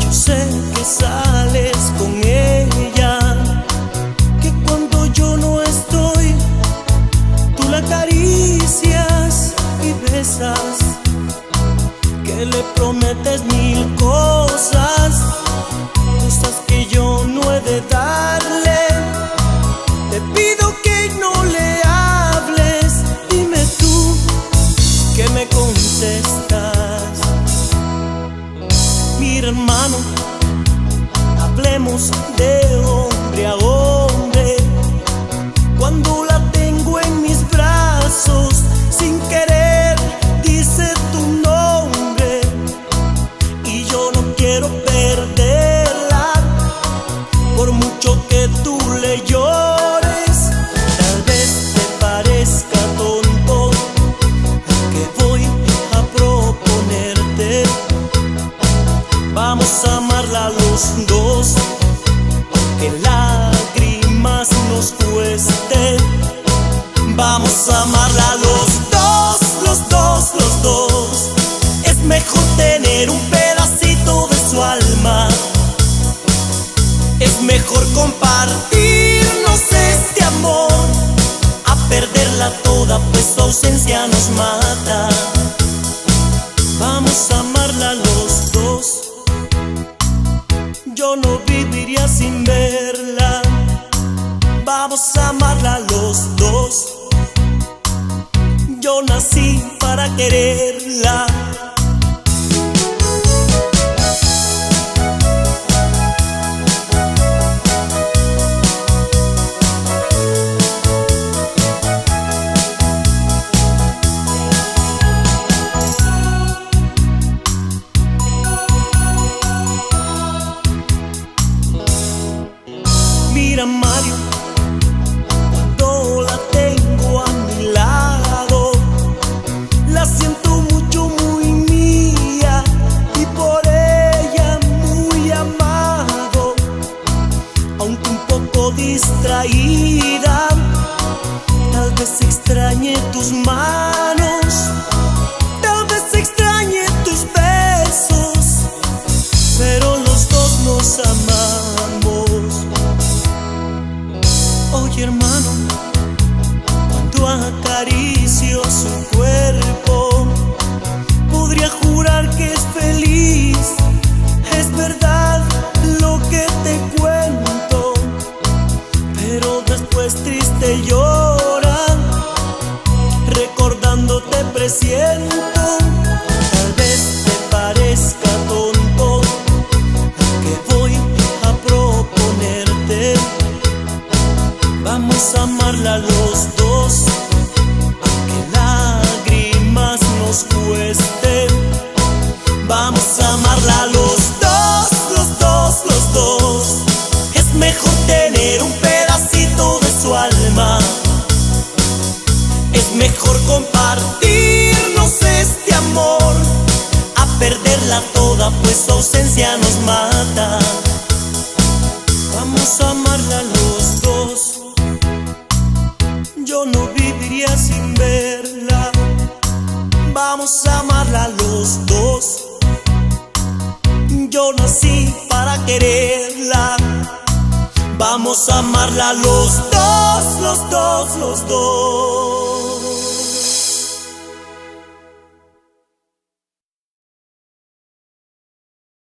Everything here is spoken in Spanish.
yo sé que sales con ella, que cuando yo no estoy, tú la acaricias y besas, que le prometes mi de hombre a hombre. Cuando la tengo en mis brazos, sin querer, dice tu nombre. Y yo no quiero perderla, por mucho que tú le llores. Tal vez te parezca tonto que voy a proponerte. Vamos a amarla los dos, aunque lágrimas nos cueste. Vamos a amarla los dos, los dos, los dos. Es mejor tener un pedacito de su alma. Es mejor compartirnos este amor a perderla toda, pues su ausencia nos mata. Vamos a amarla quererla. Oye hermano, cuando acaricio su cuerpo, podría jurar que es feliz. Es verdad lo que te cuento, pero después triste llora, recordándote presiento. Tener un pedacito de su alma. Es mejor compartirnos este amor, a perderla toda, pues su ausencia nos mata. Vamos a amarla los dos. Yo no viviría sin verla. Vamos a amarla los dos. Yo nací para quererla. Vamos a amarla los dos, los dos, los dos.